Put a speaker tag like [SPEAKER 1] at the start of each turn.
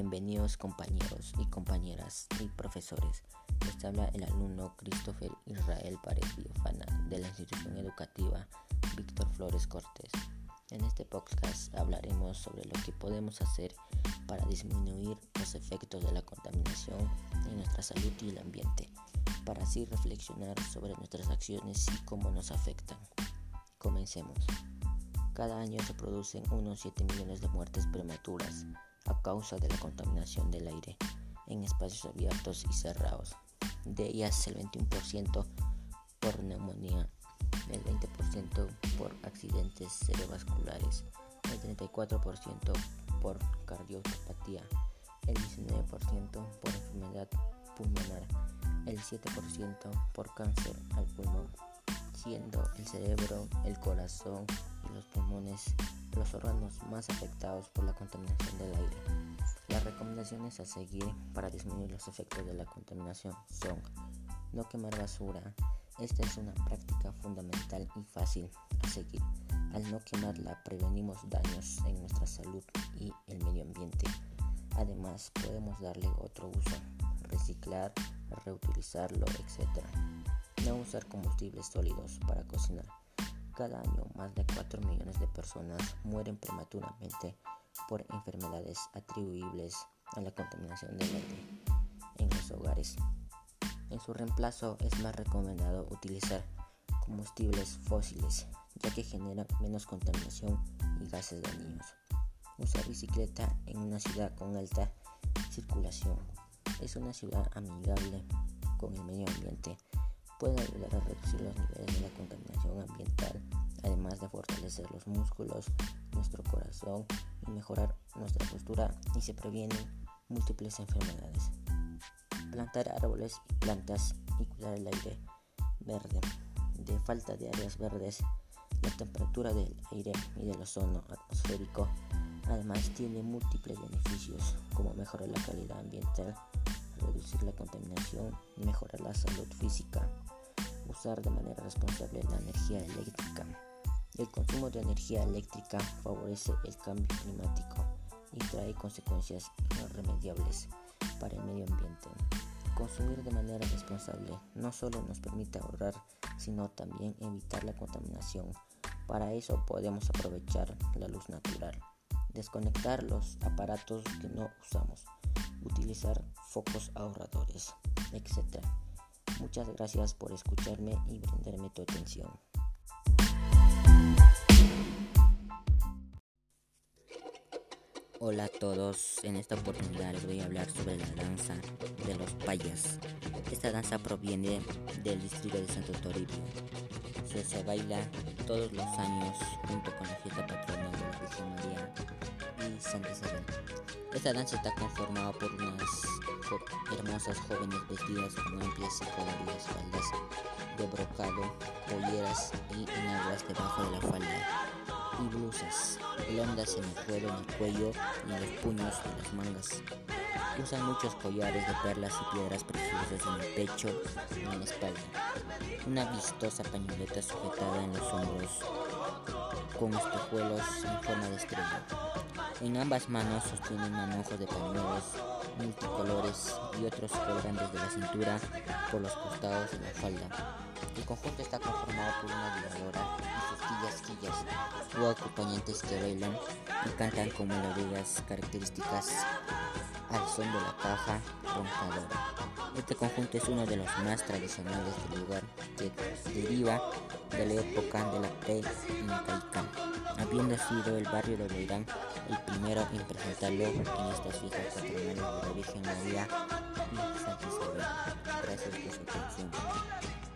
[SPEAKER 1] Bienvenidos compañeros y compañeras y profesores. Les habla el alumno Christopher Israel Pared Biofana de la institución educativa Víctor Flores Cortés. En este podcast hablaremos sobre lo que podemos hacer para disminuir los efectos de la contaminación en nuestra salud y el ambiente, para así reflexionar sobre nuestras acciones y cómo nos afectan. Comencemos. Cada año se producen unos 7 millones de muertes prematuras a causa de la contaminación del aire en espacios abiertos y cerrados. De ellas el 21% por neumonía, el 20% por accidentes cerebrovasculares, el 34% por cardiopatía, el 19% por enfermedad pulmonar, el 7% por cáncer al pulmón, siendo el cerebro, el corazón los pulmones los órganos más afectados por la contaminación del aire. Las recomendaciones a seguir para disminuir los efectos de la contaminación son no quemar basura. Esta es una práctica fundamental y fácil a seguir. Al no quemarla prevenimos daños en nuestra salud y el medio ambiente. Además podemos darle otro uso, reciclar, reutilizarlo, etc. No usar combustibles sólidos para cocinar. Cada año más de 4 millones de personas mueren prematuramente por enfermedades atribuibles a la contaminación del aire en los hogares. En su reemplazo es más recomendado utilizar combustibles fósiles ya que generan menos contaminación y gases dañinos. Usar bicicleta en una ciudad con alta circulación es una ciudad amigable con el medio ambiente puede ayudar a reducir los niveles de la contaminación ambiental, además de fortalecer los músculos, nuestro corazón y mejorar nuestra postura y se previenen múltiples enfermedades. Plantar árboles y plantas y cuidar el aire verde. De falta de áreas verdes, la temperatura del aire y del ozono atmosférico además tiene múltiples beneficios como mejorar la calidad ambiental, reducir la contaminación mejorar la salud física usar de manera responsable la energía eléctrica. El consumo de energía eléctrica favorece el cambio climático y trae consecuencias irremediables para el medio ambiente. Consumir de manera responsable no solo nos permite ahorrar, sino también evitar la contaminación. Para eso podemos aprovechar la luz natural, desconectar los aparatos que no usamos, utilizar focos ahorradores, etc. Muchas gracias por escucharme y brindarme tu atención. Hola a todos, en esta oportunidad les voy a hablar sobre la danza de los payas. Esta danza proviene del distrito de Santo Toribio. Se, se baila todos los años junto con la fiesta patrona de la Virgen María y Santa Isabel. Esta danza está conformada por unas hermosas jóvenes vestidas con amplias y coloridas faldas de brocado, polleras y enaguas debajo de la falda y blusas blondas en el cuero, en el cuello y en los puños de las mangas. Usan muchos collares de perlas y piedras preciosas en el pecho y en la espalda. Una vistosa pañoleta sujetada en los hombros con espejuelos en forma de estrella. En ambas manos sostienen manojos de pañuelos multicolores y otros colgan desde la cintura por los costados de la falda. El conjunto está conformado por una violadora y sus quillas quillas o acompañantes que bailan y cantan con melodías características al son de la caja roncadora. Este conjunto es uno de los más tradicionales del lugar que deriva de la época de la pre-incaica, habiendo sido el barrio de Beirán el primero en presentarlo en estas fiestas patronales de la Virgen María y Santa Isabel. Gracias por su atención.